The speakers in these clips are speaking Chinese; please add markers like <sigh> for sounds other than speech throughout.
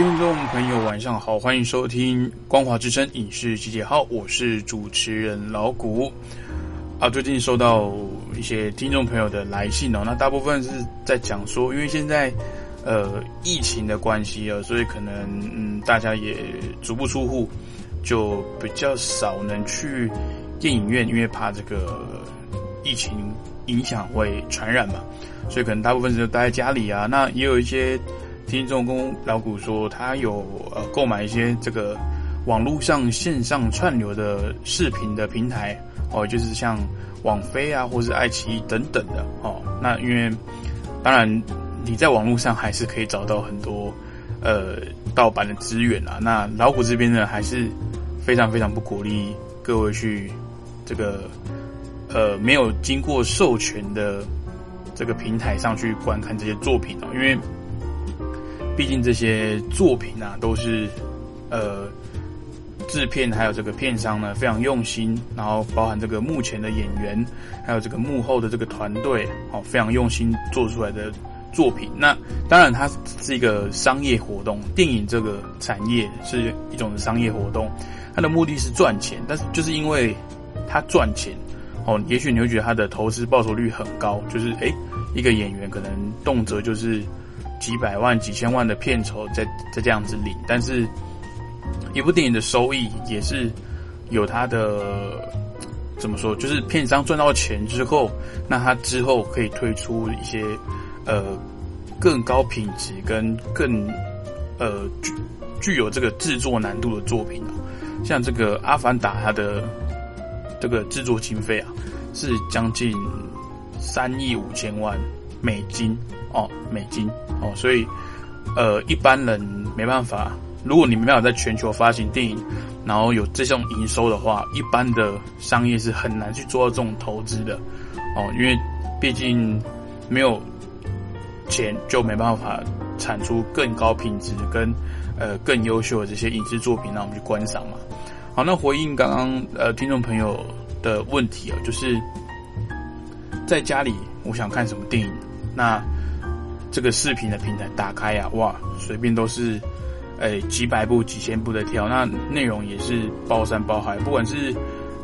听众朋友，晚上好，欢迎收听光华之声影视集结号，我是主持人老谷。啊，最近收到一些听众朋友的来信哦，那大部分是在讲说，因为现在呃疫情的关系啊，所以可能嗯大家也足不出户，就比较少能去电影院，因为怕这个疫情影响会传染嘛，所以可能大部分是待在家里啊。那也有一些。听众跟老谷说，他有呃购买一些这个网络上线上串流的视频的平台哦，就是像网飞啊，或是爱奇艺等等的哦。那因为当然你在网络上还是可以找到很多呃盗版的资源啊。那老虎这边呢，还是非常非常不鼓励各位去这个呃没有经过授权的这个平台上去观看这些作品哦，因为。毕竟这些作品啊，都是呃制片还有这个片商呢非常用心，然后包含这个目前的演员，还有这个幕后的这个团队哦，非常用心做出来的作品。那当然它是一个商业活动，电影这个产业是一种商业活动，它的目的是赚钱。但是就是因为它赚钱哦，也许你会觉得它的投资报酬率很高，就是诶一个演员可能动辄就是。几百万、几千万的片酬在在这样子领，但是一部电影的收益也是有它的怎么说？就是片商赚到钱之后，那他之后可以推出一些呃更高品质跟更呃具具有这个制作难度的作品像这个《阿凡达》，它的这个制作经费啊是将近三亿五千万美金。哦，美金哦，所以呃，一般人没办法。如果你没有在全球发行电影，然后有这种营收的话，一般的商业是很难去做到这种投资的哦，因为毕竟没有钱，就没办法产出更高品质跟呃更优秀的这些影视作品让我们去观赏嘛。好，那回应刚刚呃听众朋友的问题啊，就是在家里我想看什么电影，那。这个视频的平台打开呀，哇，随便都是，诶几百部、几千部的跳，那内容也是包山包海，不管是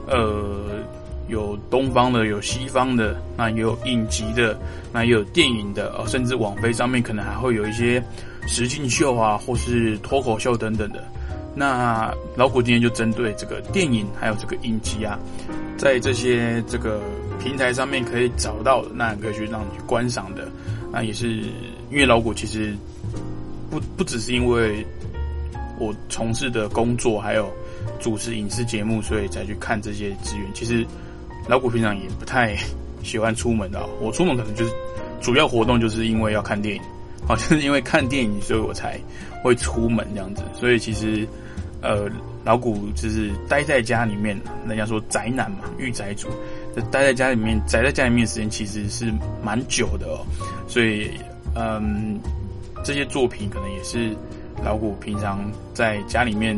呃有东方的、有西方的，那也有影集的，那也有电影的，哦，甚至网飞上面可能还会有一些实境秀啊，或是脱口秀等等的。那老虎今天就针对这个电影还有这个影集啊，在这些这个平台上面可以找到，那可以去让你去观赏的。那也是因为老谷其实不不只是因为我从事的工作，还有主持影视节目，所以才去看这些资源。其实老谷平常也不太喜欢出门的，我出门可能就是主要活动就是因为要看电影，好像是因为看电影，所以我才会出门这样子。所以其实呃，老谷就是待在家里面，人家说宅男嘛，御宅族。待在家里面，宅在家里面时间其实是蛮久的哦，所以，嗯，这些作品可能也是老虎平常在家里面，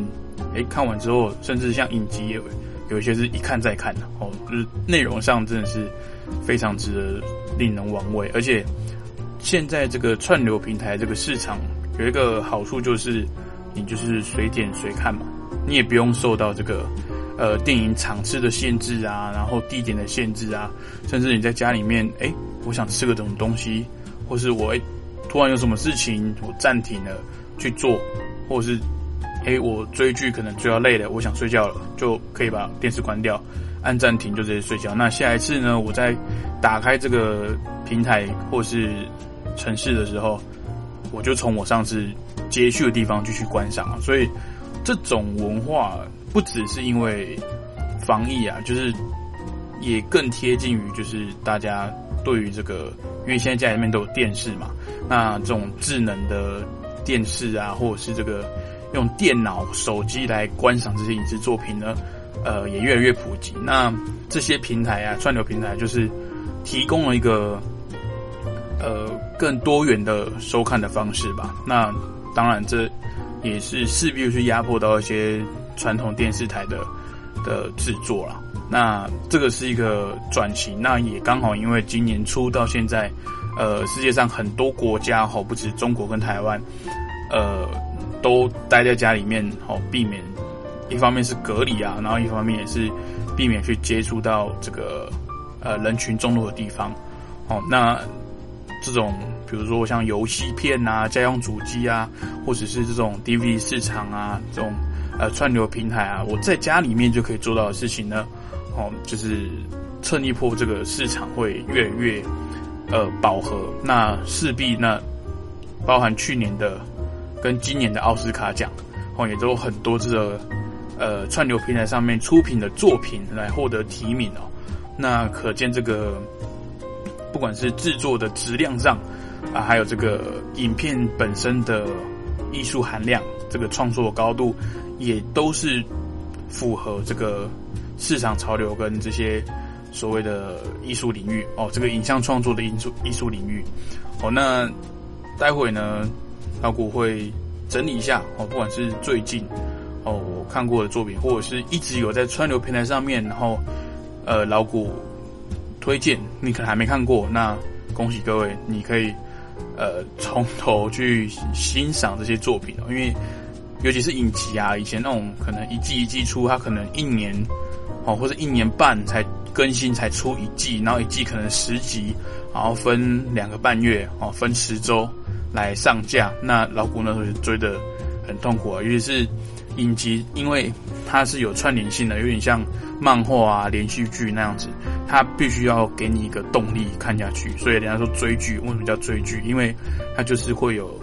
哎，看完之后，甚至像影集有有一些是一看再看的哦，就是内容上真的是非常值得令人玩味，而且现在这个串流平台这个市场有一个好处就是，你就是随点随看嘛，你也不用受到这个。呃，电影场次的限制啊，然后地点的限制啊，甚至你在家里面，哎，我想吃个什么东西，或是我突然有什么事情，我暂停了去做，或是哎我追剧可能追到累了，我想睡觉了，就可以把电视关掉，按暂停就直接睡觉。那下一次呢，我在打开这个平台或是城市的时候，我就从我上次接续的地方继续观赏。所以这种文化。不只是因为防疫啊，就是也更贴近于就是大家对于这个，因为现在家里面都有电视嘛，那这种智能的电视啊，或者是这个用电脑、手机来观赏这些影视作品呢，呃，也越来越普及。那这些平台啊，串流平台就是提供了一个呃更多元的收看的方式吧。那当然，这也是势必去压迫到一些。传统电视台的的制作了，那这个是一个转型，那也刚好因为今年初到现在，呃，世界上很多国家哈，不止中国跟台湾，呃，都待在家里面，哦，避免一方面是隔离啊，然后一方面也是避免去接触到这个呃人群众多的地方，哦，那这种比如说像游戏片啊、家用主机啊，或者是这种 DVD 市场啊，这种呃串流平台啊，我在家里面就可以做到的事情呢，哦，就是趁一波这个市场会越来越呃饱和，那势必那包含去年的。跟今年的奥斯卡奖，哦，也都很多这个呃串流平台上面出品的作品来获得提名哦。那可见这个不管是制作的质量上啊，还有这个影片本身的艺术含量，这个创作高度，也都是符合这个市场潮流跟这些所谓的艺术领域哦，这个影像创作的艺术艺术领域哦。那待会呢？老古会整理一下哦，不管是最近哦我看过的作品，或者是一直有在川流平台上面，然后呃老古推荐你可能还没看过，那恭喜各位，你可以呃从头去欣赏这些作品哦，因为尤其是影集啊，以前那种可能一季一季出，它可能一年哦或者一年半才更新才出一季，然后一季可能十集，然后分两个半月哦，分十周。来上架，那老古那时候就追的很痛苦啊，尤其是影集，因为它是有串联性的，有点像漫画啊、连续剧那样子，它必须要给你一个动力看下去。所以人家说追剧为什么叫追剧？因为它就是会有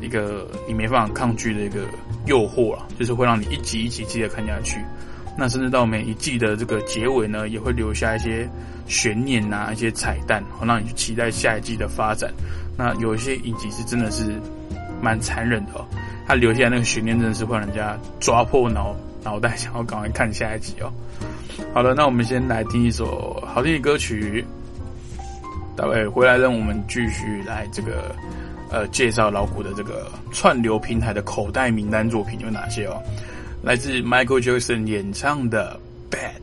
一个你没办法抗拒的一个诱惑啊，就是会让你一集一集接的看下去。那甚至到每一季的这个结尾呢，也会留下一些悬念啊、一些彩蛋，好让你去期待下一季的发展。那有一些影集是真的是蛮残忍的哦，他留下那个悬念真的是会让人家抓破脑 <laughs> 脑袋，想要赶快看下一集哦。好了，那我们先来听一首好听的歌曲，待会回来让我们继续来这个呃介绍老虎的这个串流平台的口袋名单作品有哪些哦。来自 Michael Jackson 演唱的《Bad》。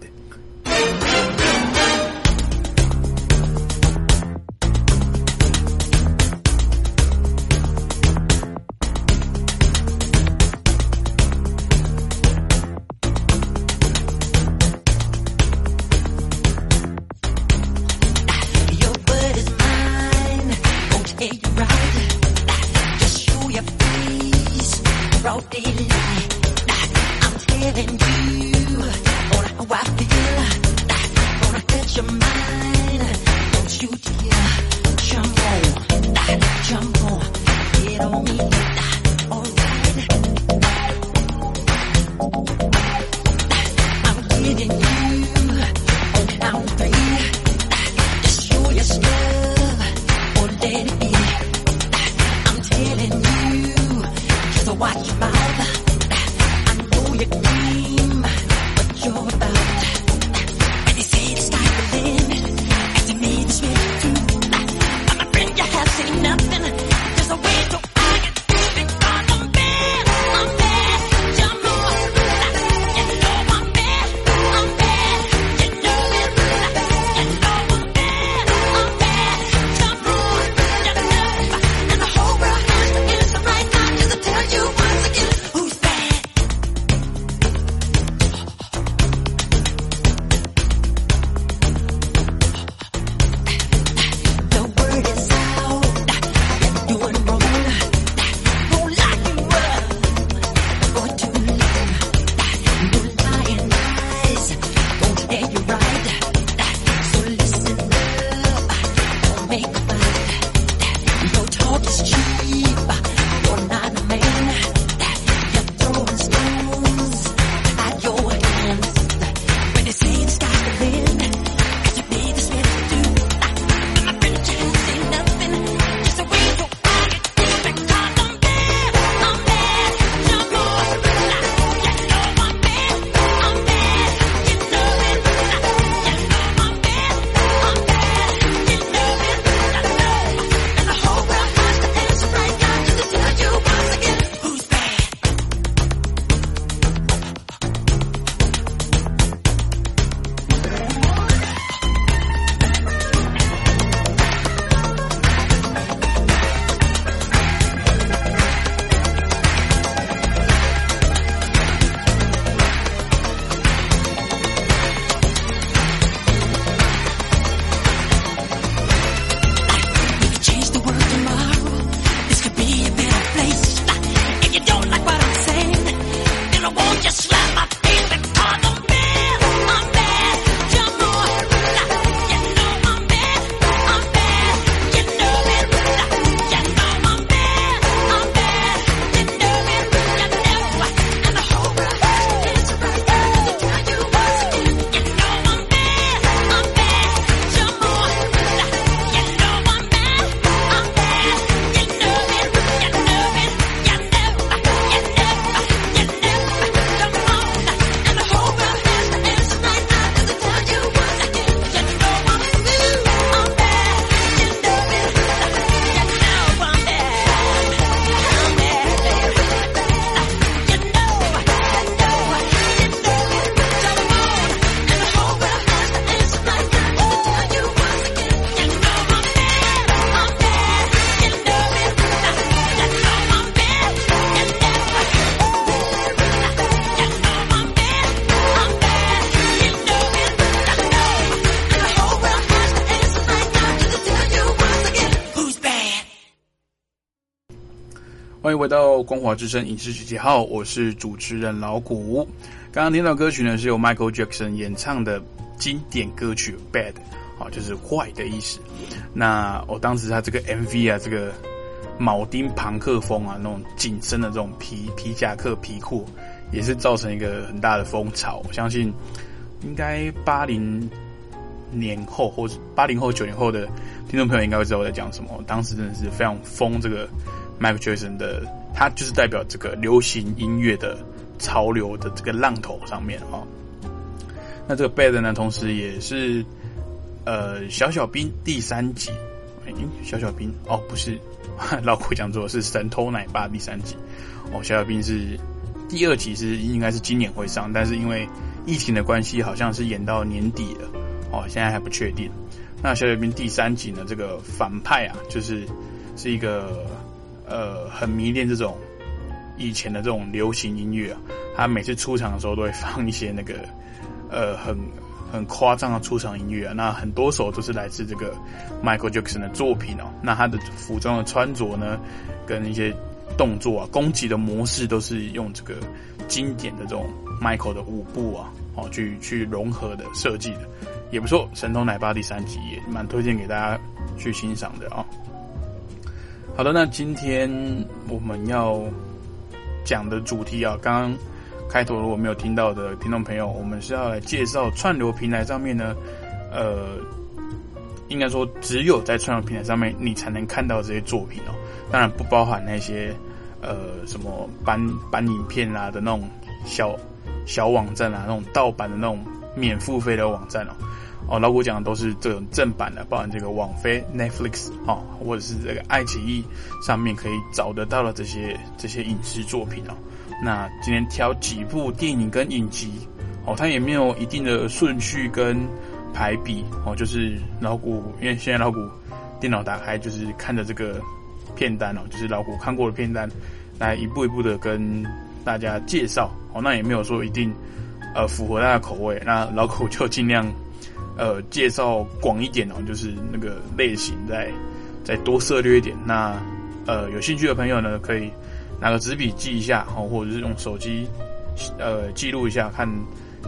光华之声影视集结号，我是主持人老谷。刚刚听到歌曲呢，是由 Michael Jackson 演唱的经典歌曲《Bad》，好，就是坏的意思。那我当时他这个 MV 啊，这个铆钉朋克风啊，那种紧身的这种皮皮夹克皮裤，也是造成一个很大的风潮。我相信应该八零年后或者八零后九零后的听众朋友应该会知道我在讲什么。当时真的是非常疯这个。Michael Jackson 的，它就是代表这个流行音乐的潮流的这个浪头上面啊。那这个 Bad 呢，同时也是呃小小兵第三集，哎，小小兵哦，不是 <laughs> 老古讲座是神偷奶爸第三集哦，小小兵是第二集是应该是今年会上，但是因为疫情的关系，好像是演到年底了哦，现在还不确定。那小小兵第三集呢，这个反派啊，就是是一个。呃，很迷恋这种以前的这种流行音乐啊。他每次出场的时候都会放一些那个 <laughs> 呃很很夸张的出场音乐啊。那很多首都是来自这个 Michael Jackson 的作品哦。那他的服装的穿着呢，跟一些动作啊、攻击的模式都是用这个经典的这种 Michael 的舞步啊，哦去去融合的设计的，也不错。神偷奶爸第三集也蛮推荐给大家去欣赏的啊。好的，那今天我们要讲的主题啊，刚刚开头如果没有听到的听众朋友，我们是要来介绍串流平台上面呢，呃，应该说只有在串流平台上面你才能看到这些作品哦，当然不包含那些呃什么搬搬影片啊的那种小小网站啊，那种盗版的那种免付费的网站哦。哦，老古讲的都是这种正版的，包含这个网飞 Netflix 哦，或者是这个爱奇艺上面可以找得到的这些这些影视作品哦。那今天挑几部电影跟影集哦，它也没有一定的顺序跟排比哦，就是老古，因为现在老古电脑打开就是看着这个片单哦，就是老古看过的片单来一步一步的跟大家介绍哦，那也没有说一定呃符合大家口味，那老古就尽量。呃，介绍广一点哦，就是那个类型再再多涉略一点。那呃，有兴趣的朋友呢，可以拿个纸笔记一下哦，或者是用手机呃记录一下，看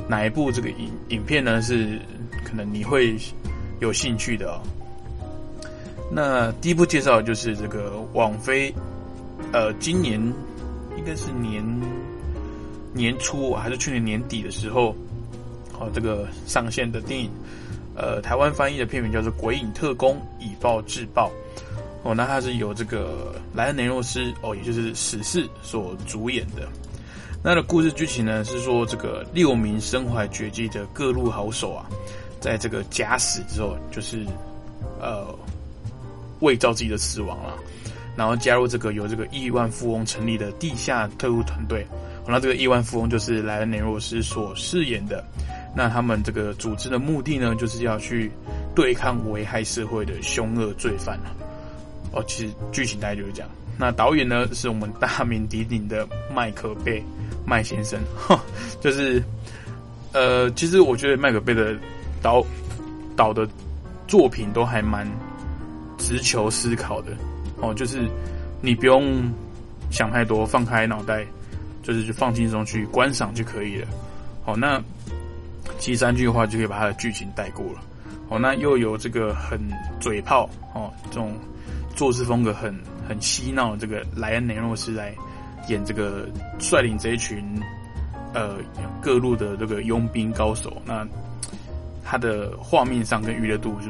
哪一部这个影影片呢是可能你会有兴趣的哦。那第一部介绍就是这个网飞，呃，今年应该是年年初还是去年年底的时候。哦，这个上线的电影，呃，台湾翻译的片名叫做《鬼影特工：以暴制暴》。哦，那它是由这个莱恩·雷诺斯哦，也就是史氏所主演的。那的故事剧情呢，是说这个六名身怀绝技的各路好手啊，在这个假死之后，就是呃伪造自己的死亡了，然后加入这个由这个亿万富翁成立的地下特务团队。那这个亿万富翁就是莱恩·雷诺斯所饰演的。那他们这个组织的目的呢，就是要去对抗危害社会的凶恶罪犯哦，其实剧情大概就是这样。那导演呢，是我们大名鼎鼎的麦克贝麦先生，<laughs> 就是呃，其实我觉得麦克贝的导导的作品都还蛮直球思考的哦，就是你不用想太多，放开脑袋，就是去放轻松去观赏就可以了。好，那。其三句话就可以把它的剧情带过了，哦，那又有这个很嘴炮哦，这种做事风格很很嬉闹，这个莱恩·雷诺斯来演这个率领这一群呃各路的这个佣兵高手，那他的画面上跟娱乐度就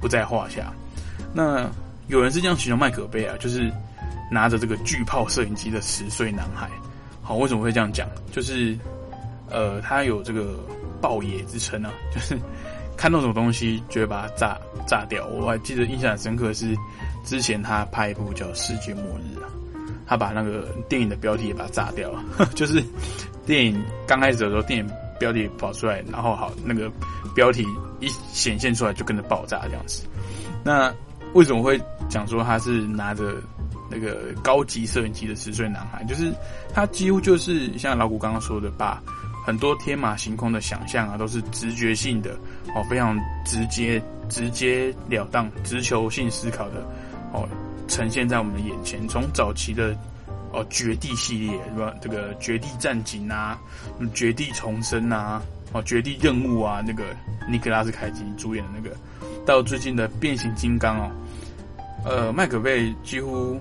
不在话下。那有人是这样形容麦可贝啊，就是拿着这个巨炮摄影机的十岁男孩。好，为什么会这样讲？就是呃，他有这个。爆野之称啊，<laughs> 就是看到什么东西就会把它炸炸掉。我还记得印象很深刻是之前他拍一部叫《世界末日》啊，他把那个电影的标题也把它炸掉了。<laughs> 就是电影刚开始的时候，电影标题跑出来，然后好那个标题一显现出来就跟着爆炸这样子。那为什么会讲说他是拿着那个高级摄影机的十岁男孩？就是他几乎就是像老谷刚刚说的把。很多天马行空的想象啊，都是直觉性的哦，非常直接、直接了当、直球性思考的哦，呈现在我们的眼前。从早期的哦，绝地系列是吧？这个绝地战警啊，绝地重生啊，哦，绝地任务啊，那个尼克拉斯凯奇主演的那个，到最近的变形金刚哦，呃，麦克贝几乎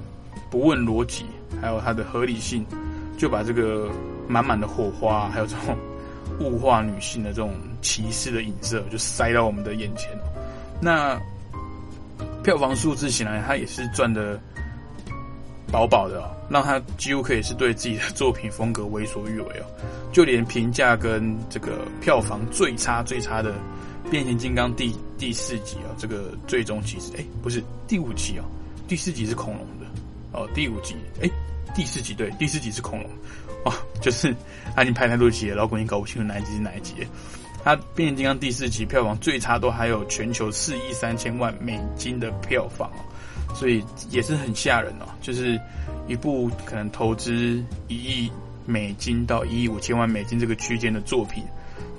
不问逻辑，还有它的合理性，就把这个满满的火花，还有这种物化女性的这种歧视的影射，就塞到我们的眼前。那票房数字显然，他也是赚的。饱饱的，让他几乎可以是对自己的作品风格为所欲为哦，就连评价跟这个票房最差最差的《变形金刚》第第四集啊，这个最终集是哎不是第五集哦，第四集是恐龙的哦，第五集哎第四集对第四集是恐龙哦，就是他已经拍太多集了，老古已经搞不清楚哪一集是哪一集。他《变形金刚》第四集票房最差都还有全球四亿三千万美金的票房哦。所以也是很吓人哦，就是一部可能投资一亿美金到一亿五千万美金这个区间的作品，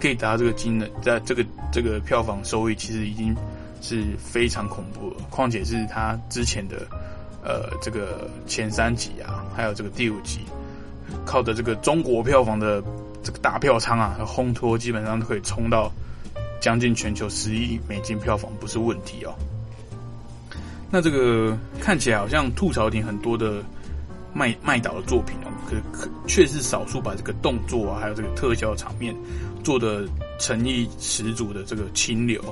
可以达到这个金额，在这个这个票房收益，其实已经是非常恐怖了。况且是他之前的呃这个前三集啊，还有这个第五集，靠着这个中国票房的这个大票仓啊，烘托基本上都可以冲到将近全球十亿美金票房，不是问题哦。那这个看起来好像吐槽点很多的麦麦导的作品哦，可可却是少数把这个动作啊，还有这个特效场面做的诚意十足的这个清流，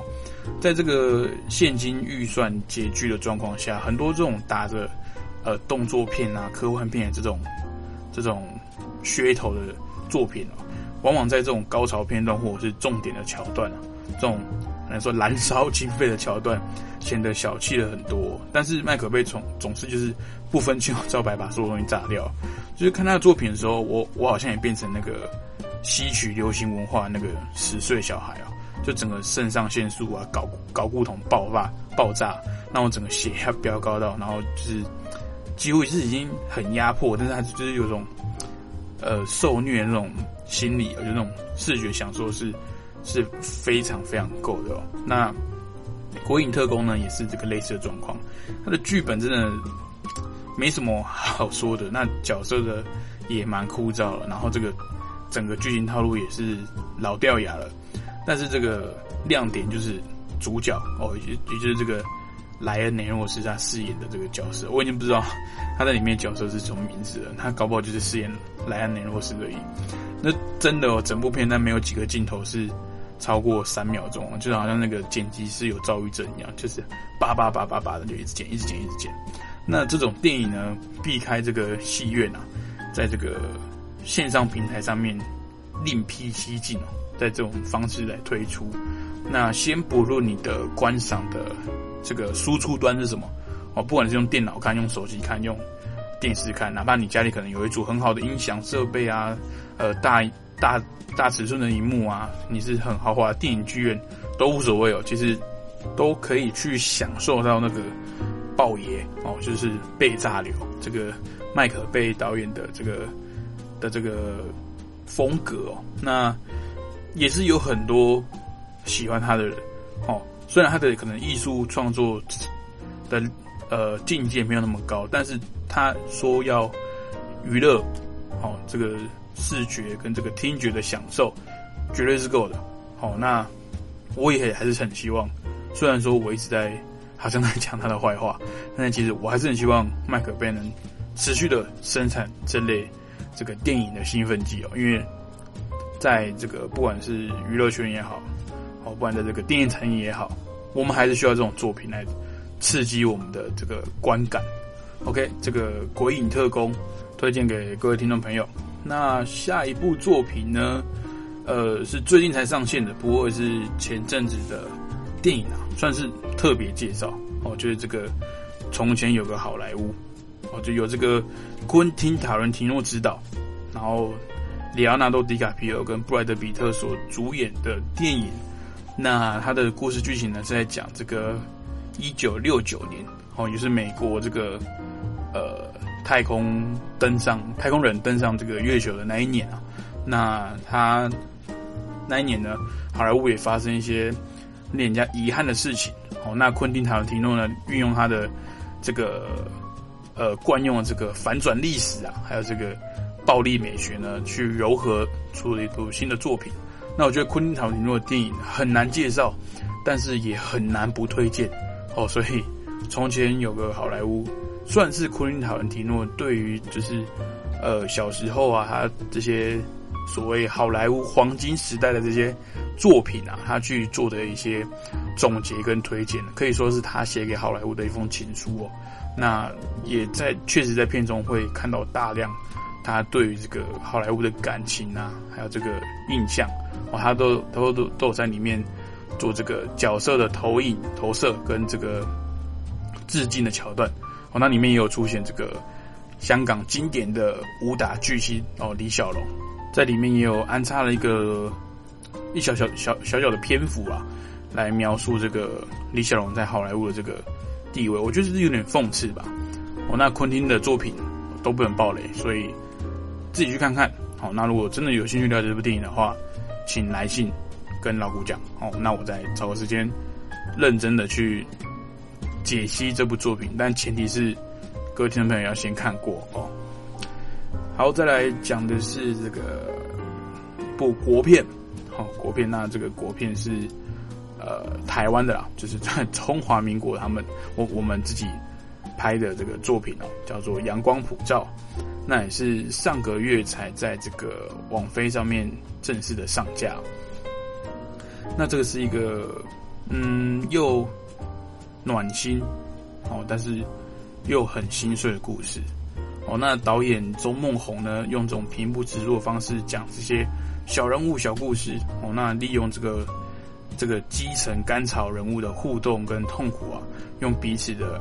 在这个现金预算拮据的状况下，很多这种打着呃动作片啊、科幻片的这种这种噱头的作品啊，往往在这种高潮片段或者是重点的桥段啊，这种。来说燃烧经费的桥段显得小气了很多，但是麦可贝总总是就是不分青红皂白把所有东西炸掉。就是看他的作品的时候，我我好像也变成那个吸取流行文化那个十岁小孩啊，就整个肾上腺素啊、搞搞固酮爆发爆炸，让我整个血压飙高到，然后就是几乎是已经很压迫，但是他就是有种呃受虐那种心理，就那种视觉享受是。是非常非常够的哦。那《国影特工》呢，也是这个类似的状况。它的剧本真的没什么好说的，那角色的也蛮枯燥。然后这个整个剧情套路也是老掉牙了。但是这个亮点就是主角哦，也也就是这个莱恩·雷诺斯他饰演的这个角色，我已经不知道他在里面角色是什么名字了。他搞不好就是饰演莱恩·雷诺斯而已。那真的哦，整部片但没有几个镜头是。超过三秒钟，就好像那个剪辑师有躁郁症一样，就是叭叭叭叭叭的就一直剪，一直剪，一直剪。那这种电影呢，避开这个戏院啊，在这个线上平台上面另辟蹊径，在这种方式来推出。那先不论你的观赏的这个输出端是什么哦，不管是用电脑看、用手机看、用电视看，哪怕你家里可能有一组很好的音响设备啊，呃，大大。大尺寸的荧幕啊，你是很豪华的电影剧院都无所谓哦，其实都可以去享受到那个爆爷哦，就是被炸流这个麦克贝导演的这个的这个风格哦，那也是有很多喜欢他的人哦，虽然他的可能艺术创作的呃境界没有那么高，但是他说要娱乐哦，这个。视觉跟这个听觉的享受，绝对是够的。好，那我也还是很希望，虽然说我一直在好像在讲他的坏话，但其实我还是很希望麦克贝能持续的生产这类这个电影的兴奋剂哦。因为在这个不管是娱乐圈也好，好不管在这个电影产业也好，我们还是需要这种作品来刺激我们的这个观感。OK，这个《鬼影特工》推荐给各位听众朋友。那下一部作品呢？呃，是最近才上线的，不过是前阵子的电影啊，算是特别介绍哦。就是这个从前有个好莱坞哦，就有这个昆汀塔伦提诺执导，然后里奥纳多迪卡皮尔跟布莱德比特所主演的电影。那它的故事剧情呢是在讲这个一九六九年哦，也是美国这个呃。太空登上太空人登上这个月球的那一年啊，那他那一年呢，好莱坞也发生一些令人家遗憾的事情。哦，那昆汀塔伦提诺呢，运用他的这个呃惯用的这个反转历史啊，还有这个暴力美学呢，去柔合出了一部新的作品。那我觉得昆汀·塔伦蒂诺的电影很难介绍，但是也很难不推荐哦。所以从前有个好莱坞，算是昆汀·塔伦蒂诺对于就是呃小时候啊，他这些。所谓好莱坞黄金时代的这些作品啊，他去做的一些总结跟推荐，可以说是他写给好莱坞的一封情书哦。那也在确实在片中会看到大量他对于这个好莱坞的感情啊，还有这个印象哦，他都都都都有在里面做这个角色的投影、投射跟这个致敬的桥段哦。那里面也有出现这个香港经典的武打巨星哦，李小龙。在里面也有安插了一个一小小小小小的篇幅啊，来描述这个李小龙在好莱坞的这个地位，我觉得是有点讽刺吧。哦，那昆汀的作品都不能暴雷，所以自己去看看。好，那如果真的有兴趣了解这部电影的话，请来信跟老古讲。哦，那我再找个时间认真的去解析这部作品，但前提是各位听众朋友要先看过哦。好，再来讲的是这个部国片，好国片。那这个国片是呃台湾的啦，就是在中华民国他们我 <laughs> 我们自己拍的这个作品哦，叫做《阳光普照》。那也是上个月才在这个网飞上面正式的上架。那这个是一个嗯又暖心哦，但是又很心碎的故事。哦，那导演周梦红呢，用这种平铺直入的方式讲这些小人物、小故事。哦，那利用这个这个基层甘草人物的互动跟痛苦啊，用彼此的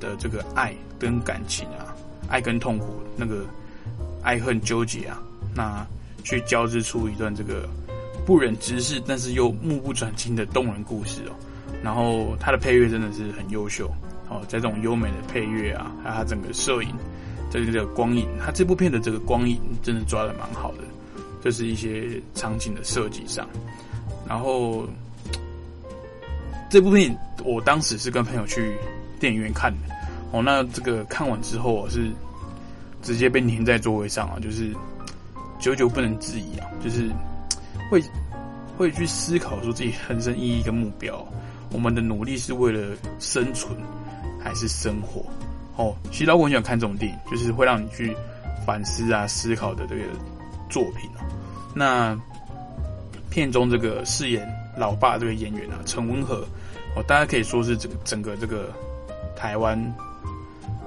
的这个爱跟感情啊，爱跟痛苦那个爱恨纠结啊，那去交织出一段这个不忍直视，但是又目不转睛的动人故事哦。然后他的配乐真的是很优秀哦，在这种优美的配乐啊，还有他整个摄影。这个这个光影，他这部片的这个光影真的抓的蛮好的，就是一些场景的设计上。然后这部片我当时是跟朋友去电影院看的，哦，那这个看完之后我是直接被粘在座位上啊，就是久久不能自已啊，就是会会去思考说自己人生意义跟目标，我们的努力是为了生存还是生活？哦，其实老我很喜欢看这种电影，就是会让你去反思啊、思考的这个作品哦。那片中这个饰演老爸这个演员啊，陈文和哦，大家可以说是整整个这个台湾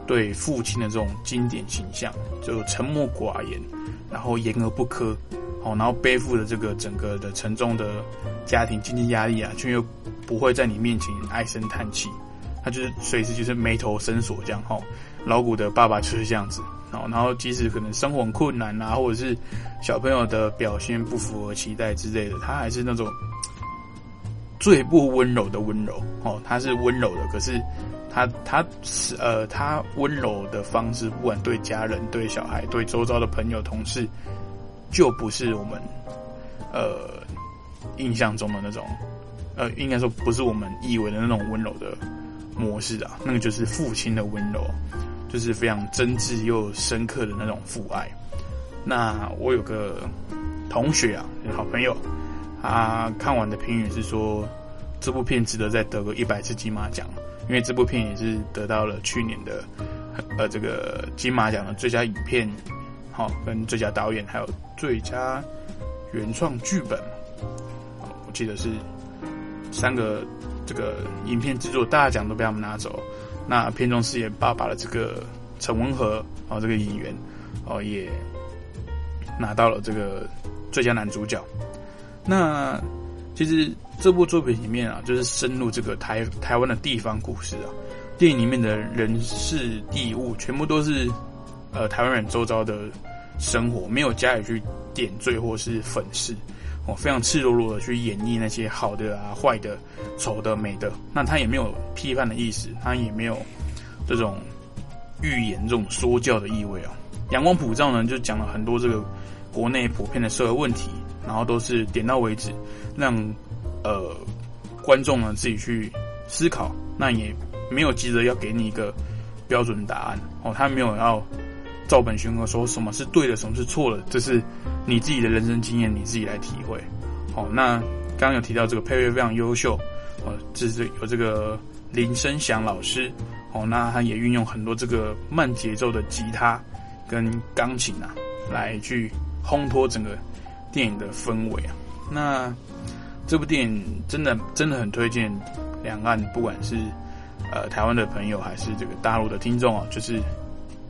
对父亲的这种经典形象，就沉默寡言，然后言而不苛，好，然后背负着这个整个的沉重的家庭经济压力啊，却又不会在你面前唉声叹气。他就是随时就是眉头深锁这样哈，老谷的爸爸就是这样子哦。然后即使可能生活很困难啊，或者是小朋友的表现不符合期待之类的，他还是那种最不温柔的温柔哦。他是温柔的，可是他他是呃，他温柔的方式，不管对家人、对小孩、对周遭的朋友、同事，就不是我们呃印象中的那种呃，应该说不是我们以为的那种温柔的。模式啊，那个就是父亲的温柔，就是非常真挚又深刻的那种父爱。那我有个同学啊，好朋友，他看完的评语是说，这部片值得再得个一百次金马奖，因为这部片也是得到了去年的呃这个金马奖的最佳影片，好跟最佳导演还有最佳原创剧本，我记得是三个。这个影片制作大奖都被他们拿走，那片中饰演爸爸的这个陈文和哦，这个演员哦也拿到了这个最佳男主角。那其实这部作品里面啊，就是深入这个台台湾的地方故事啊，电影里面的人事地物全部都是呃台湾人周遭的生活，没有加以去点缀或是粉饰。哦，非常赤裸裸的去演绎那些好的啊、坏的、丑的、美的，那他也没有批判的意思，他也没有这种预言、这种说教的意味啊。阳光普照呢，就讲了很多这个国内普遍的社会问题，然后都是点到为止，让呃观众呢自己去思考，那也没有急着要给你一个标准答案哦，他没有要照本宣科说什么是对的，什么是错的，这是你自己的人生经验，你自己来体会。好，那刚刚有提到这个配乐非常优秀哦，这是有这个林声祥老师哦，那他也运用很多这个慢节奏的吉他跟钢琴啊，来去烘托整个电影的氛围啊。那这部电影真的真的很推荐两岸，不管是呃台湾的朋友还是这个大陆的听众啊，就是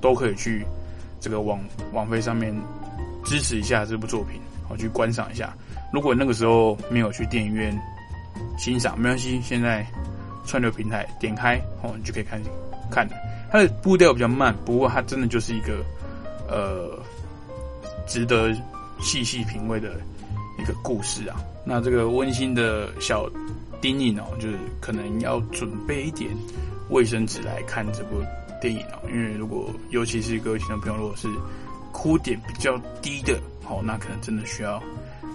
都可以去这个网网飞上面支持一下这部作品，好去观赏一下。如果那个时候没有去电影院欣赏，没关系，现在串流平台点开哦，你就可以看看。它的步调比较慢，不过它真的就是一个呃值得细细品味的一个故事啊。那这个温馨的小叮咛哦，就是可能要准备一点卫生纸来看这部电影哦，因为如果尤其是各位听众朋友，如果是哭点比较低的，好，那可能真的需要。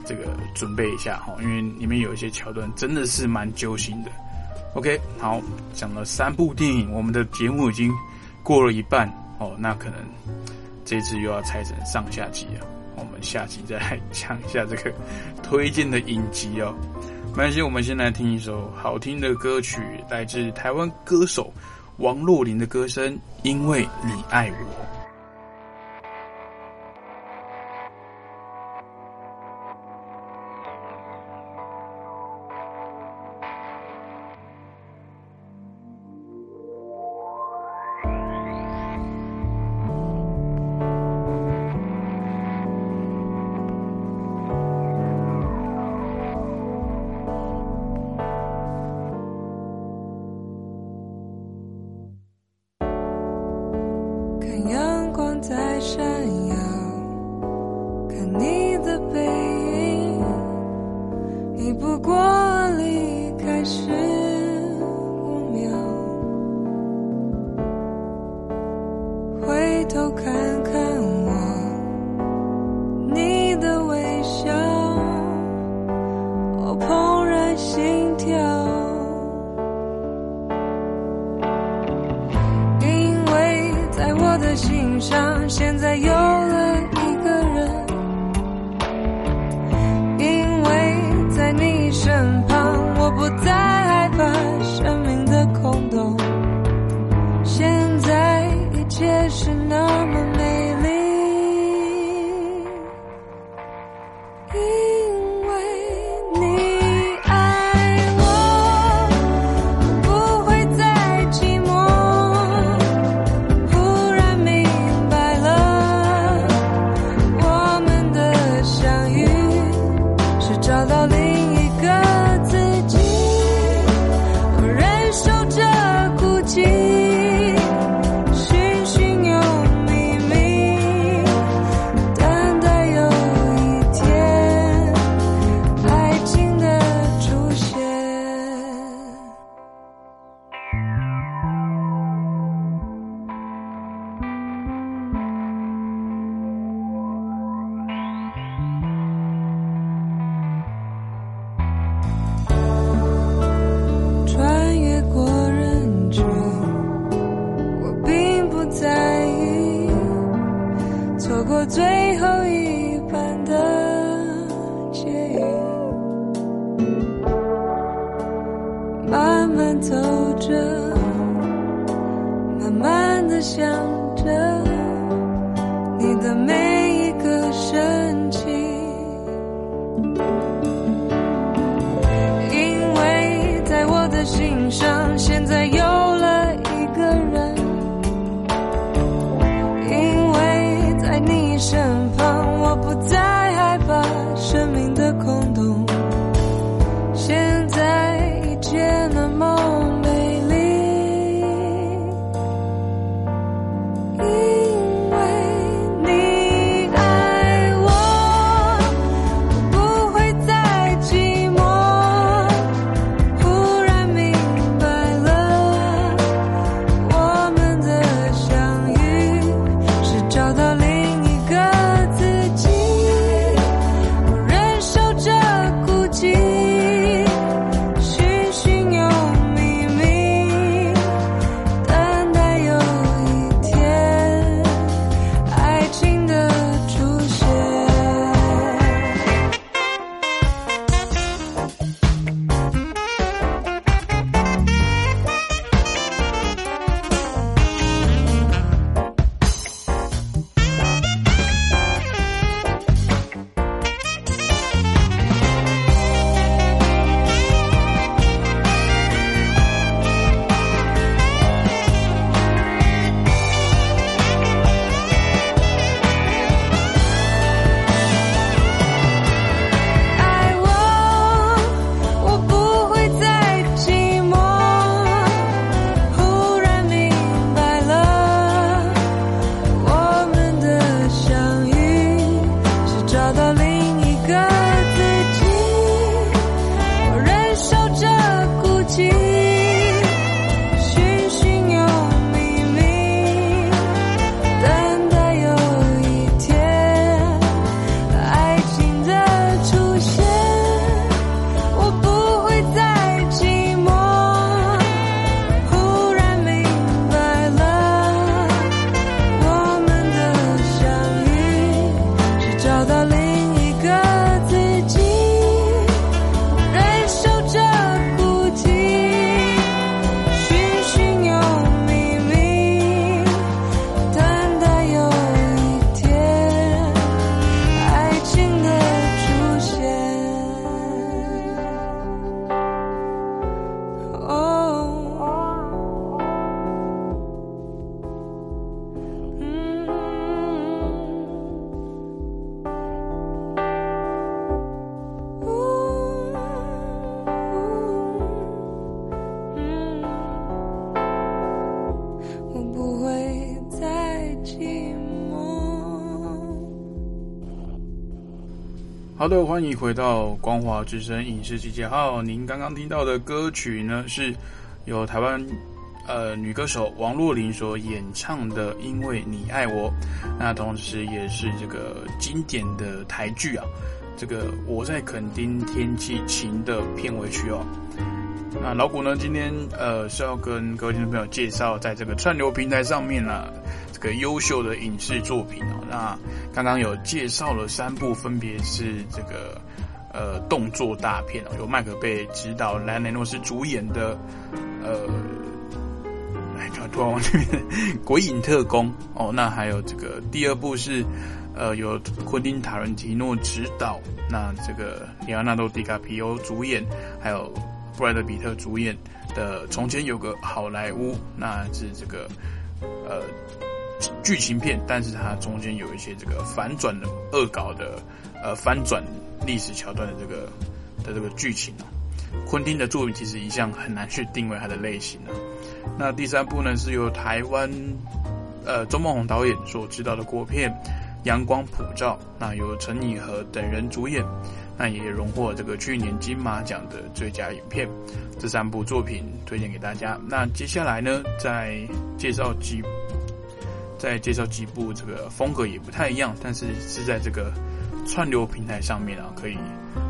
这个准备一下哈，因为里面有一些桥段真的是蛮揪心的。OK，好，讲了三部电影，我们的节目已经过了一半哦，那可能这次又要拆成上下集了。我们下期再来讲一下这个推荐的影集哦。没关系，我们先来听一首好听的歌曲，来自台湾歌手王若琳的歌声，《因为你爱我》。的，欢迎回到光华之声影视集结号。您刚刚听到的歌曲呢，是由台湾呃女歌手王若琳所演唱的《因为你爱我》，那同时也是这个经典的台剧啊，这个我在垦丁天气晴的片尾曲哦。那老谷呢，今天呃是要跟各位听众朋友介绍，在这个串流平台上面呢。个优秀的影视作品哦，那刚刚有介绍了三部，分别是这个呃动作大片哦，由麦克贝执导，莱雷诺斯主演的呃，哎，突然忘记《鬼影特工》哦，那还有这个第二部是呃由昆汀塔伦提诺执导，那这个里奥纳多迪卡皮欧主演，还有布莱德比特主演的《从前有个好莱坞》，那是这个呃。剧情片，但是它中间有一些这个反转的恶搞的，呃，反转历史桥段的这个的这个剧情啊。昆汀的作品其实一向很难去定位它的类型啊。那第三部呢，是由台湾呃周梦红导演所执导的国片《阳光普照》，那由陈以和等人主演，那也荣获这个去年金马奖的最佳影片。这三部作品推荐给大家。那接下来呢，再介绍几。再介绍几部这个风格也不太一样，但是是在这个串流平台上面啊，可以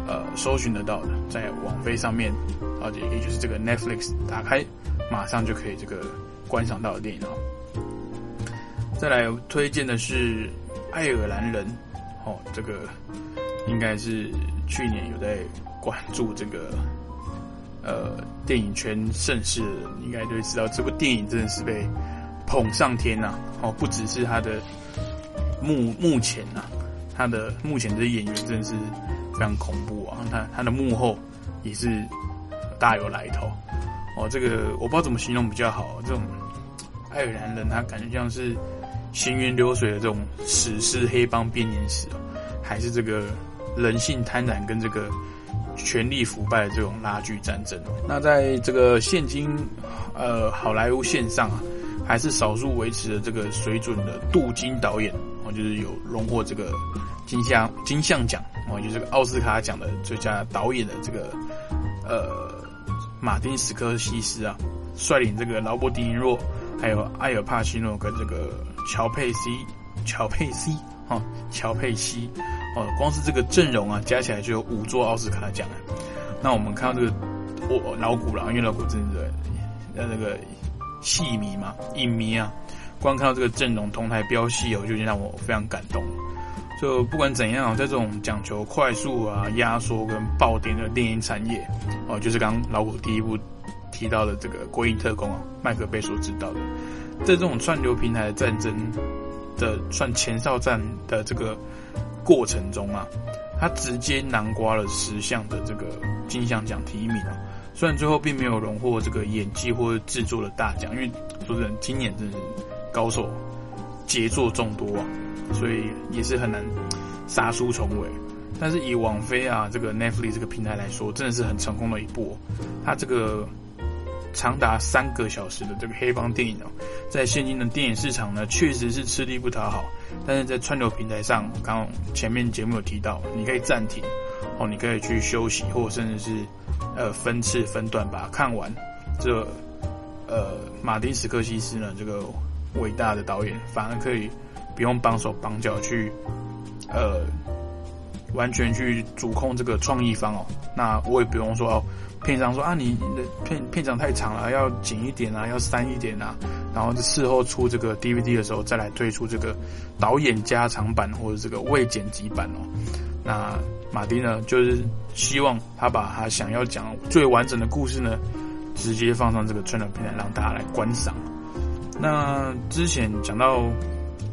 呃搜寻得到的，在网飞上面，而且也就是这个 Netflix 打开，马上就可以这个观赏到的电影哦。再来推荐的是《爱尔兰人》哦，这个应该是去年有在关注这个呃电影圈盛世的人，应该就会知道这部电影真的是被。捧上天呐！哦，不只是他的幕幕前呐，他的目前的演员真的是非常恐怖啊！他他的幕后也是大有来头哦。这个我不知道怎么形容比较好。这种爱尔兰人，他感觉像是行云流水的这种史诗黑帮编年史哦，还是这个人性贪婪跟这个权力腐败的这种拉锯战争。那在这个现今呃好莱坞线上啊。还是少数维持了这个水准的镀金导演哦，就是有荣获这个金像金像奖哦，就这个奥斯卡奖的最佳导演的这个呃马丁斯科西斯啊，率领这个劳勃迪尼洛还有埃尔帕西诺跟这个乔佩西乔佩西哈乔佩西哦，光是这个阵容啊，加起来就有五座奥斯卡奖那我们看到这个我老古了，因为老古真的那那个。戏迷嘛，影迷啊，光看到这个阵容同台飙戏哦，就已经让我非常感动。就不管怎样，在这种讲求快速啊、压缩跟爆点的电影产业哦，就是刚老虎第一部提到的这个《国影特工》啊，麦克贝所知道的，在这种串流平台的战争的算前哨战的这个过程中啊，他直接囊括了十项的这个金像奖提名啊。虽然最后并没有荣获这个演技或者制作的大奖，因为说真的，今年真是高手杰作众多啊，所以也是很难杀出重围。但是以网飞啊这个 Netflix 这个平台来说，真的是很成功的一部。它这个长达三个小时的这个黑帮电影哦，在现今的电影市场呢，确实是吃力不讨好。但是在串流平台上，刚前面节目有提到，你可以暂停哦，你可以去休息，或者甚至是。呃，分次分段把它看完。这呃，马丁斯科西斯呢，这个伟大的导演，反而可以不用绑手绑脚去，呃，完全去主控这个创意方哦。那我也不用说哦，片商说啊，你的片片长太长了，要紧一点啊，要删一点啊。然后事后出这个 DVD 的时候，再来推出这个导演加长版或者这个未剪辑版哦。那马丁呢，就是希望他把他想要讲最完整的故事呢，直接放上这个串流平台，让大家来观赏。那之前讲到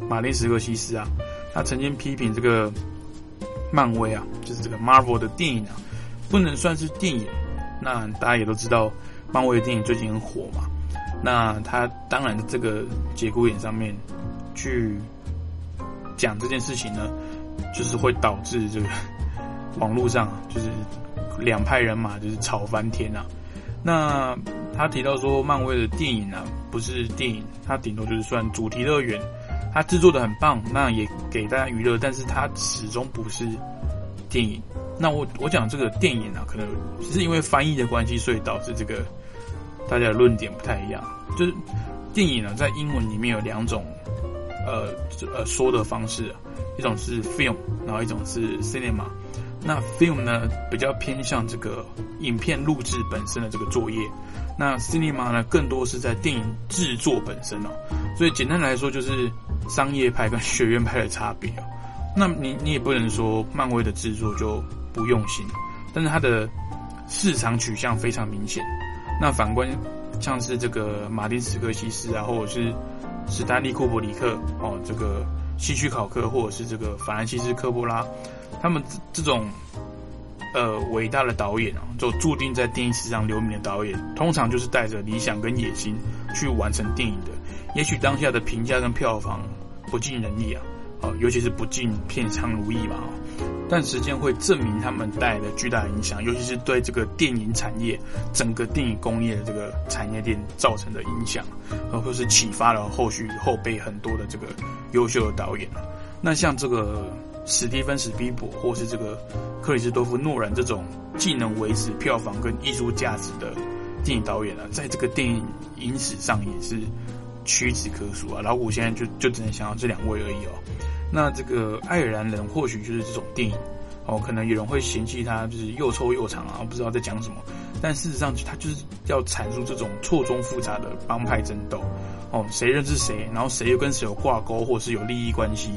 马丁·斯科西斯啊，他曾经批评这个漫威啊，就是这个 Marvel 的电影啊，不能算是电影。那大家也都知道，漫威的电影最近很火嘛。那他当然这个节骨眼上面去讲这件事情呢，就是会导致这个。网络上就是两派人马，就是吵翻天啊。那他提到说，漫威的电影啊，不是电影，它顶多就是算主题乐园，它制作的很棒，那也给大家娱乐，但是它始终不是电影。那我我讲这个电影啊，可能只是因为翻译的关系，所以导致这个大家的论点不太一样。就是电影呢，在英文里面有两种呃呃说的方式，一种是 film，然后一种是 cinema。那 film 呢比较偏向这个影片录制本身的这个作业，那 cinema 呢更多是在电影制作本身哦。所以简单来说，就是商业派跟学院派的差别。那你你也不能说漫威的制作就不用心，但是它的市场取向非常明显。那反观像是这个马丁斯科西斯啊，或者是史丹利库伯里克哦，这个希区考克，或者是这个法兰西斯科波拉，他们这种呃伟大的导演啊，就注定在电影史上留名的导演，通常就是带着理想跟野心去完成电影的。也许当下的评价跟票房不尽人意啊。哦，尤其是不尽片商如意嘛，但时间会证明他们带来的巨大影响，尤其是对这个电影产业、整个电影工业的这个产业链造成的影响，呃，或是启发了后续后辈很多的这个优秀的导演那像这个史蒂芬史皮伯，或是这个克里斯多夫诺兰这种既能维持票房跟艺术价值的电影导演呢，在这个电影影史上也是屈指可数啊。老古现在就就只能想到这两位而已哦。那这个爱尔兰人或许就是这种电影哦，可能有人会嫌弃它就是又臭又长啊，不知道在讲什么。但事实上，它就是要阐述这种错综复杂的帮派争斗哦，谁认识谁，然后谁又跟谁有挂钩，或是有利益关系，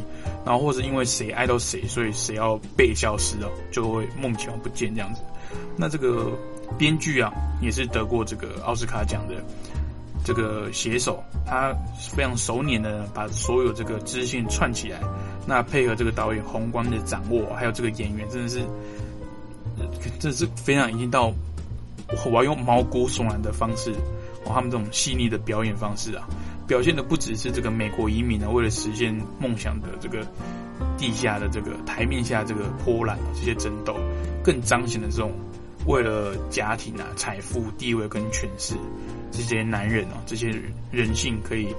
然后或是因为谁爱到谁，所以谁要被消失哦，就会莫名其妙不见这样子。那这个编剧啊，也是得过这个奥斯卡奖的。这个写手他非常熟练的把所有这个支线串起来，那配合这个导演宏观的掌握，还有这个演员真的是，真的是非常已经到我要用毛骨悚然的方式哦，他们这种细腻的表演方式啊，表现的不只是这个美国移民呢为了实现梦想的这个地下的这个台面下这个波澜这些争斗，更彰显了这种为了家庭啊财富地位跟权势。这些男人哦，这些人性可以，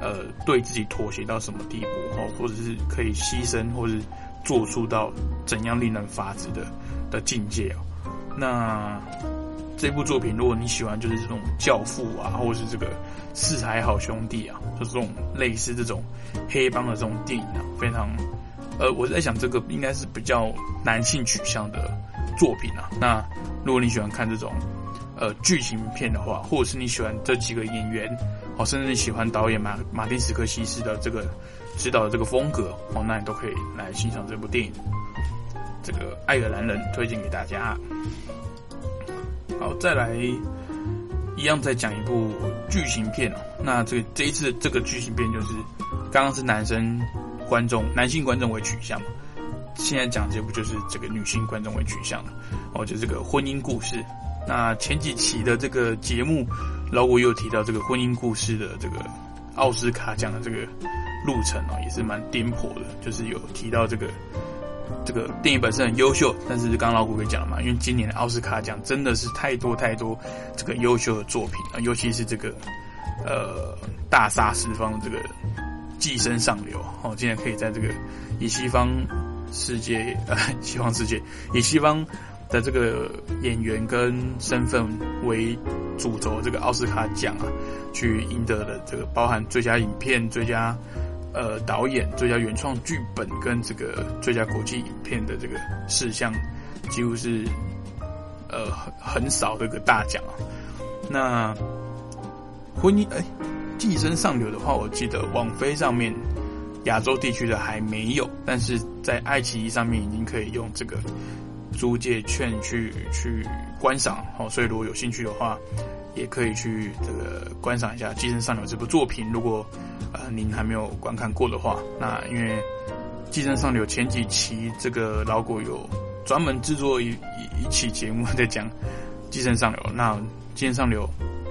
呃，对自己妥协到什么地步哦，或者是可以牺牲，或者做出到怎样令人发指的的境界哦。那这部作品，如果你喜欢就是这种教父啊，或者是这个四海好兄弟啊，就是这种类似这种黑帮的这种电影啊，非常，呃，我在想这个应该是比较男性取向的作品啊。那如果你喜欢看这种。呃，剧情片的话，或者是你喜欢这几个演员，哦，甚至你喜欢导演马马丁斯科西斯的这个指导的这个风格，哦，那你都可以来欣赏这部电影。这个爱尔兰人推荐给大家。好，再来一样再讲一部剧情片哦。那这这一次这个剧情片就是刚刚是男生观众、男性观众为取向，现在讲这部就是这个女性观众为取向的，哦，就这个婚姻故事。那前几期的这个节目，老古又提到这个婚姻故事的这个奥斯卡奖的这个路程哦，也是蛮颠簸的。就是有提到这个这个电影本身很优秀，但是刚老古也讲了嘛，因为今年的奥斯卡奖真的是太多太多这个优秀的作品啊，尤其是这个呃大杀四方这个寄生上流哦，竟然可以在这个以西方世界呃 <laughs> 西方世界以西方。的这个演员跟身份为主轴，这个奥斯卡奖啊，去赢得的这个包含最佳影片、最佳呃导演、最佳原创剧本跟这个最佳国际影片的这个事项，几乎是呃很很少的一个大奖啊。那婚姻哎，寄生上流的话，我记得网飞上面亚洲地区的还没有，但是在爱奇艺上面已经可以用这个。租借券去去观赏，哦，所以如果有兴趣的话，也可以去这个观赏一下《寄生上流》这部作品。如果呃您还没有观看过的话，那因为《寄生上流》前几期这个老果有专门制作一一一期节目在讲《寄生上流》，那《寄生上流》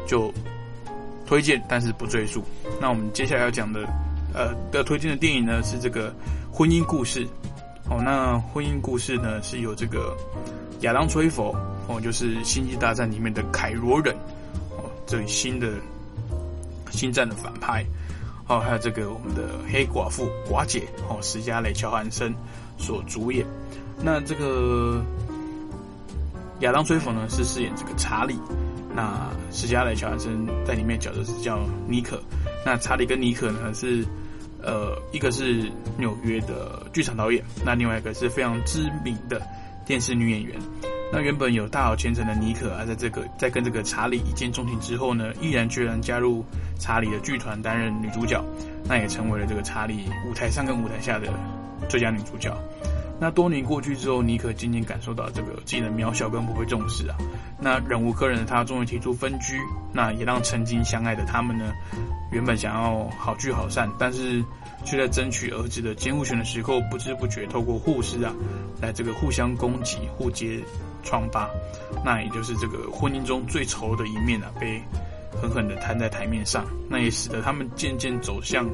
就推荐，但是不赘述。那我们接下来要讲的呃要推荐的电影呢是这个《婚姻故事》。哦，那婚姻故事呢是有这个亚当·崔佛哦，就是《星际大战》里面的凯罗人哦，这新的星战的反派哦，还有这个我们的黑寡妇寡姐哦，史嘉蕾·乔汉森所主演。那这个亚当·崔佛呢是饰演这个查理，那史嘉蕾·乔安森在里面角色是叫尼可。那查理跟尼可呢是呃一个是纽约的剧场导演，那另外一个是非常知名的电视女演员。那原本有大好前程的妮可啊，在这个在跟这个查理一见钟情之后呢，毅然决然加入查理的剧团担任女主角，那也成为了这个查理舞台上跟舞台下的最佳女主角。那多年过去之后，尼可渐渐感受到这个自己的渺小跟不被重视啊。那忍无可忍的他，终于提出分居。那也让曾经相爱的他们呢，原本想要好聚好散，但是却在争取儿子的监护权的时候，不知不觉透过护士啊，来这个互相攻击、互揭疮疤。那也就是这个婚姻中最丑的一面啊，被狠狠的摊在台面上。那也使得他们渐渐走向。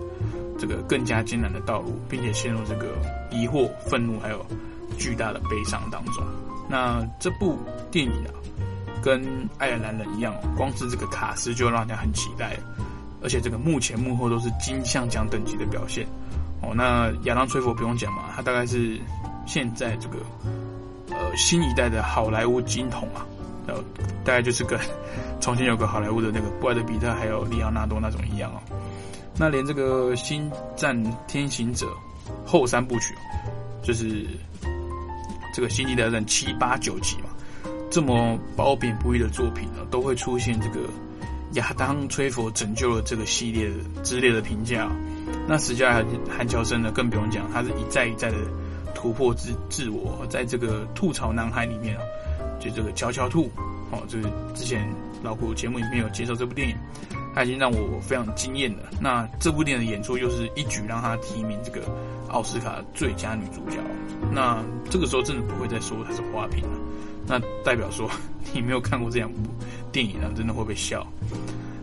这个更加艰难的道路，并且陷入这个疑惑、愤怒还有巨大的悲伤当中。那这部电影啊，跟《爱尔兰人》一样，光是这个卡斯就让人家很期待，而且这个幕前幕后都是金像奖等级的表现哦。那亚当·崔佛不用讲嘛，他大概是现在这个呃新一代的好莱坞金童啊，呃，大概就是跟 <laughs> 从前有个好莱坞的那个布莱德·比特还有里奥纳多那种一样哦。那连这个《星战天行者》后三部曲，就是这个《星际大战》七八九集嘛，这么褒贬不一的作品呢，都会出现这个亚当·崔佛拯救了这个系列之列的评价。那史嘉韩韩乔生呢，更不用讲，他是一再一再的突破自自我，在这个吐槽男孩里面啊，就这个悄悄兔哦，就是之前老古节目里面有介绍这部电影。他已经让我非常惊艳了。那这部电影的演出又是一举让他提名这个奥斯卡最佳女主角。那这个时候真的不会再说她是花瓶了。那代表说你没有看过这两部电影啊，真的会被笑。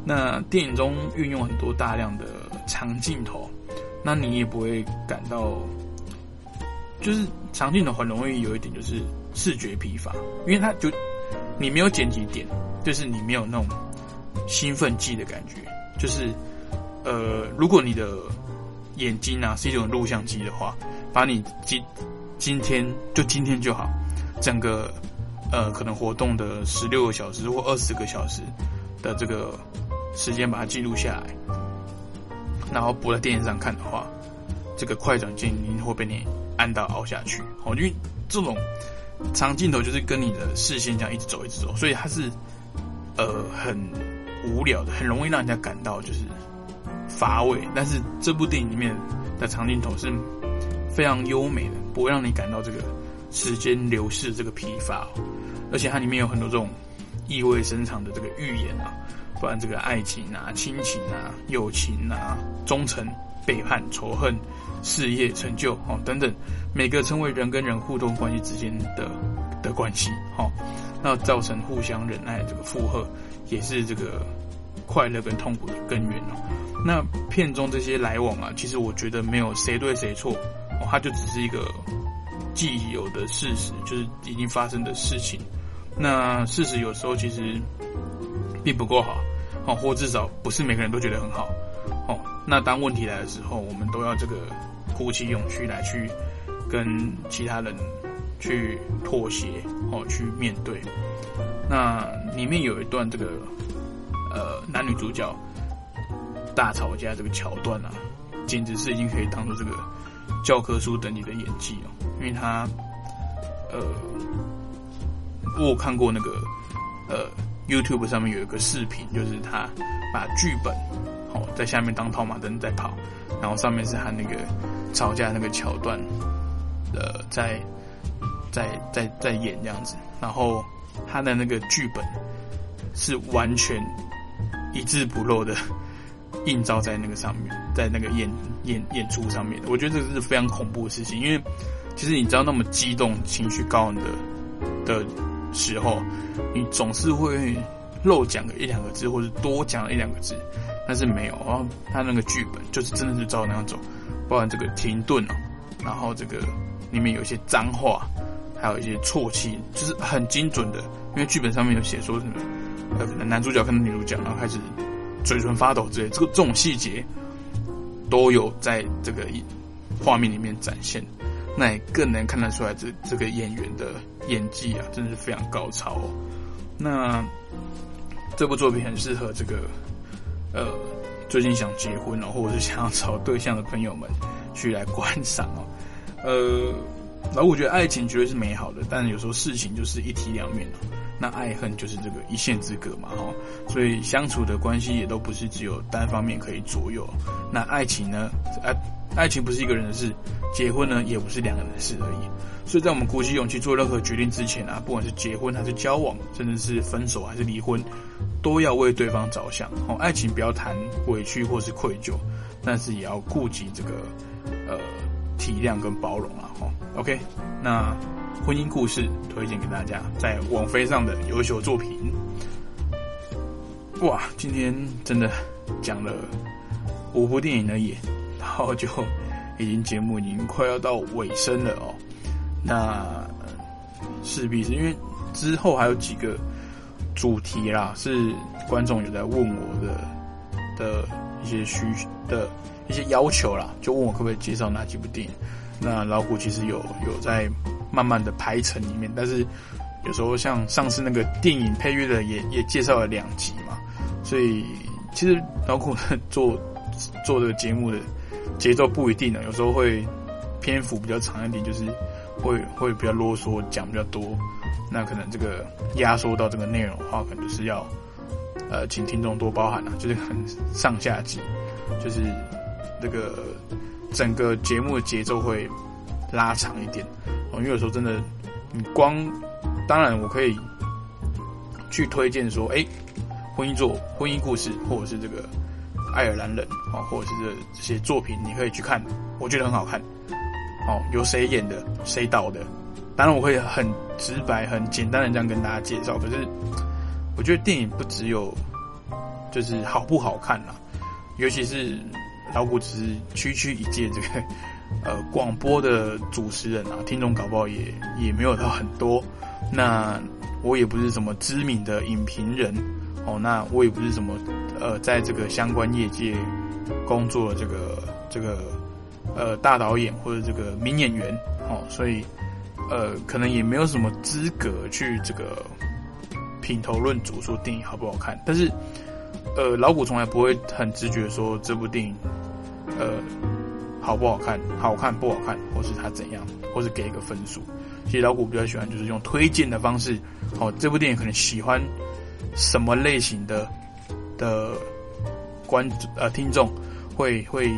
那电影中运用很多大量的长镜头，那你也不会感到，就是长镜头很容易有一点就是视觉疲乏，因为它就你没有剪辑点，就是你没有那种。兴奋剂的感觉，就是，呃，如果你的眼睛啊是一种录像机的话，把你今今天就今天就好，整个呃可能活动的十六个小时或二十个小时的这个时间把它记录下来，然后播在电视上看的话，这个快转键一定会被你按到凹下去。哦，因为这种长镜头就是跟你的视线这样一直走一直走，所以它是呃很。无聊的，很容易让人家感到就是乏味。但是这部电影里面的长镜头是非常优美的，不会让你感到这个时间流逝这个疲乏。而且它里面有很多这种意味深长的这个预言啊，不管这个爱情啊、亲情啊、友情啊、忠诚、背叛、仇恨、事业成就哦等等，每个称为人跟人互动关系之间的的关系，哦，那造成互相忍耐这个负荷。也是这个快乐跟痛苦的根源哦。那片中这些来往啊，其实我觉得没有谁对谁错哦，它就只是一个既有的事实，就是已经发生的事情。那事实有时候其实并不够好哦，或至少不是每个人都觉得很好哦。那当问题来的时候，我们都要这个鼓起勇气来去跟其他人去妥协哦，去面对。那里面有一段这个呃男女主角大吵架这个桥段啊，简直是已经可以当做这个教科书等级的演技哦。因为他呃，我看过那个呃 YouTube 上面有一个视频，就是他把剧本哦在下面当跑马灯在跑，然后上面是他那个吵架那个桥段呃在在在在演这样子，然后。他的那个剧本是完全一字不漏的 <laughs> 映照在那个上面，在那个演演演出上面。我觉得这是非常恐怖的事情，因为其实你知道，那么激动、情绪高昂的的时候，你总是会漏讲个一两个字，或者多讲一两个字，但是没有。哦他那个剧本就是真的是照那样走，包含这个停顿哦，然后这个里面有一些脏话。还有一些错气，就是很精准的，因为剧本上面有写说什么，呃，男主角看到女主角，然后开始嘴唇发抖之类，这个这种细节都有在这个画面里面展现。那也更能看得出来这这个演员的演技啊，真的是非常高超哦。那这部作品很适合这个呃最近想结婚哦，或者是想要找对象的朋友们去来观赏哦。呃，然后我觉得爱情绝对是美好的，但有时候事情就是一体两面哦。那爱恨就是这个一线之隔嘛，哈，所以相处的关系也都不是只有单方面可以左右。那爱情呢？爱爱情不是一个人的事，结婚呢也不是两个人的事而已。所以在我们鼓起勇气做任何决定之前啊，不管是结婚还是交往，甚至是分手还是离婚，都要为对方着想。哦，爱情不要谈委屈或是愧疚，但是也要顾及这个呃体谅跟包容啊。哈，OK，那。婚姻故事推荐给大家，在网飞上的优秀作品。哇，今天真的讲了五部电影而已，然后就已经节目已经快要到尾声了哦。那势必是因为之后还有几个主题啦，是观众有在问我的的一些需的一些要求啦，就问我可不可以介绍哪几部电影。那老虎其实有有在。慢慢的排成里面，但是有时候像上次那个电影配乐的也也介绍了两集嘛，所以其实老苦做做这个节目的节奏不一定呢，有时候会篇幅比较长一点，就是会会比较啰嗦讲比较多，那可能这个压缩到这个内容的话，可能就是要呃请听众多包涵啊，就是很上下集，就是这个整个节目的节奏会拉长一点。因为有时候真的，你光当然我可以去推荐说，哎，婚姻作、婚姻故事，或者是这个爱尔兰人啊，或者是这这些作品，你可以去看，我觉得很好看。哦，有谁演的，谁导的？当然我会很直白、很简单的这样跟大家介绍。可是我觉得电影不只有就是好不好看啦，尤其是老虎只是区区一届这个。呃，广播的主持人啊，听众搞不好也也没有到很多。那我也不是什么知名的影评人哦，那我也不是什么呃，在这个相关业界工作的这个这个呃大导演或者这个名演员哦，所以呃，可能也没有什么资格去这个品头论足说电影好不好看。但是呃，老古从来不会很直觉说这部电影呃。好不好看？好看不好看，或是他怎样，或是给一个分数。其实老古比较喜欢就是用推荐的方式。哦，这部电影可能喜欢什么类型的的观呃听众会会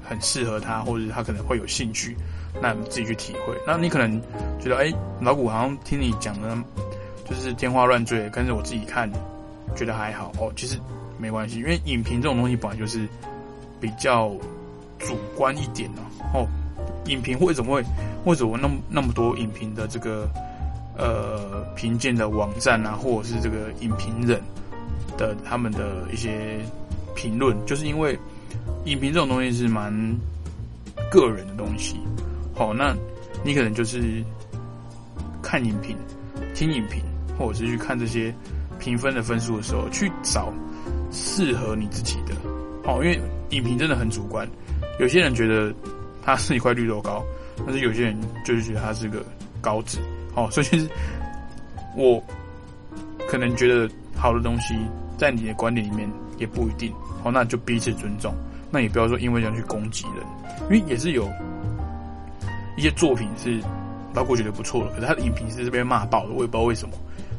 很适合他，或者他可能会有兴趣，那你自己去体会。那你可能觉得哎，老古好像听你讲的就是天花乱坠，跟着我自己看觉得还好哦。其实没关系，因为影评这种东西本来就是比较。主观一点呢？哦，影评为什么会为什么那么那么多影评的这个呃评鉴的网站啊，或者是这个影评人的他们的一些评论，就是因为影评这种东西是蛮个人的东西。好，那你可能就是看影评、听影评，或者是去看这些评分的分数的时候，去找适合你自己的。好，因为影评真的很主观。有些人觉得它是一块绿豆糕，但是有些人就是觉得它是个高脂。哦，<laughs> 所以其实我可能觉得好的东西，在你的观点里面也不一定。好，那就彼此尊重。那也不要说因为这样去攻击人，因为也是有一些作品是包括觉得不错的，可是他的影评是被骂爆的，我也不知道为什么。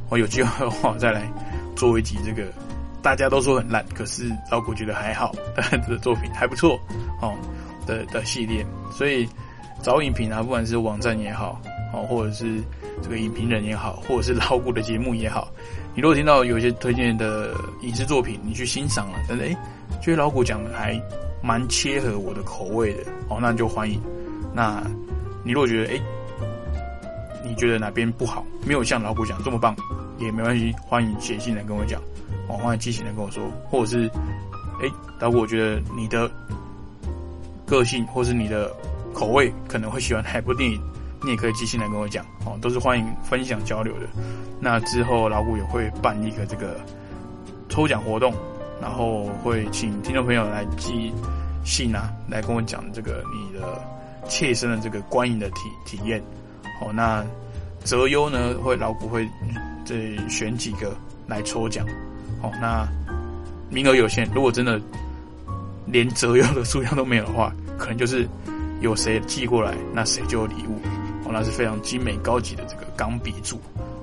我有机会的话再来做一集这个。大家都说很烂，可是老古觉得还好，的作品还不错哦的的系列，所以找影评啊，不管是网站也好，哦，或者是这个影评人也好，或者是老古的节目也好，你如果听到有些推荐的影视作品，你去欣赏了，真的诶，觉得老古讲的还蛮切合我的口味的哦，那就欢迎。那你如果觉得诶，你觉得哪边不好，没有像老古讲这么棒，也没关系，欢迎写信来跟我讲。哦，欢迎激情的跟我说，或者是，哎，老果我觉得你的个性或是你的口味可能会喜欢哪部电影，你也可以寄信来跟我讲，哦，都是欢迎分享交流的。那之后老古也会办一个这个抽奖活动，然后会请听众朋友来寄信啊，来跟我讲这个你的切身的这个观影的体体验。好，那择优呢会老股会这选几个来抽奖。哦，那名额有限，如果真的连择优的数量都没有的话，可能就是有谁寄过来，那谁就有礼物。哦，那是非常精美高级的这个钢笔柱。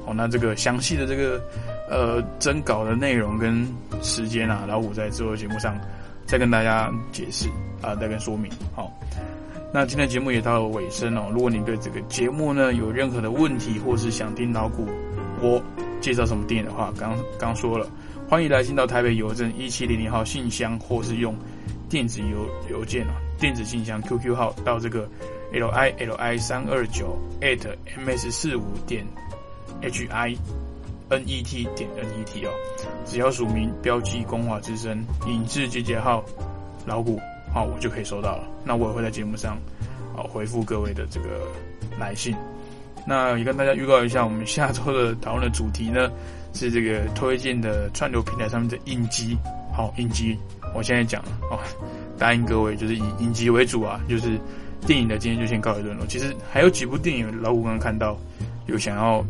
哦，那这个详细的这个呃征稿的内容跟时间啊，老虎在之后节目上再跟大家解释啊，再跟说明。好，那今天节目也到了尾声哦。如果你对这个节目呢有任何的问题，或是想听老谷我介绍什么电影的话，刚刚说了，欢迎来信到台北邮政一七零零号信箱，或是用电子邮邮件啊，电子信箱 QQ 号到这个 l i l i 三二九 at m s 四五点 h i n e t 点 n e t 哦，只要署名标记光华之声影志集结号老虎，好，我就可以收到了。那我也会在节目上啊回复各位的这个来信。那也跟大家预告一下，我们下周的讨论的主题呢是这个推荐的串流平台上面的影集。好，影集，我现在讲了哦，答应各位就是以影集为主啊，就是电影的今天就先告一段落。其实还有几部电影老五刚刚看到有想要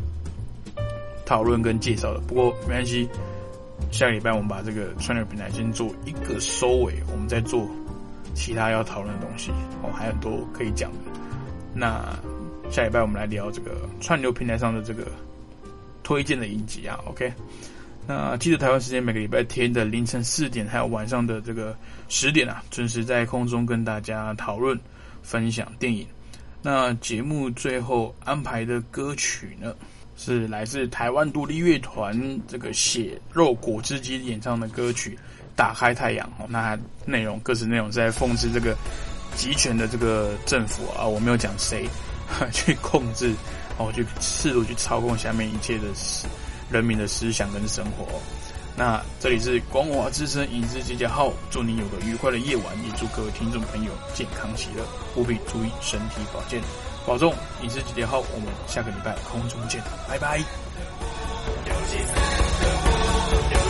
讨论跟介绍的，不过没关系，下礼拜我们把这个串流平台先做一个收尾，我们再做其他要讨论的东西哦，还很多可以讲的。那下礼拜我们来聊这个串流平台上的这个推荐的影集啊，OK？那记得台湾时间每个礼拜天的凌晨四点，还有晚上的这个十点啊，准时在空中跟大家讨论分享电影。那节目最后安排的歌曲呢，是来自台湾独立乐团这个血肉果汁机演唱的歌曲《打开太阳》哦。那内容歌词内容是在讽刺这个集权的这个政府啊，我没有讲谁。<laughs> 去控制，哦，去试图去操控下面一切的思人民的思想跟生活。那这里是光华之声影视集结号，祝你有个愉快的夜晚，也祝各位听众朋友健康喜乐，务必注意身体保健，保重。影视集结号，我们下个礼拜空中见，拜拜。有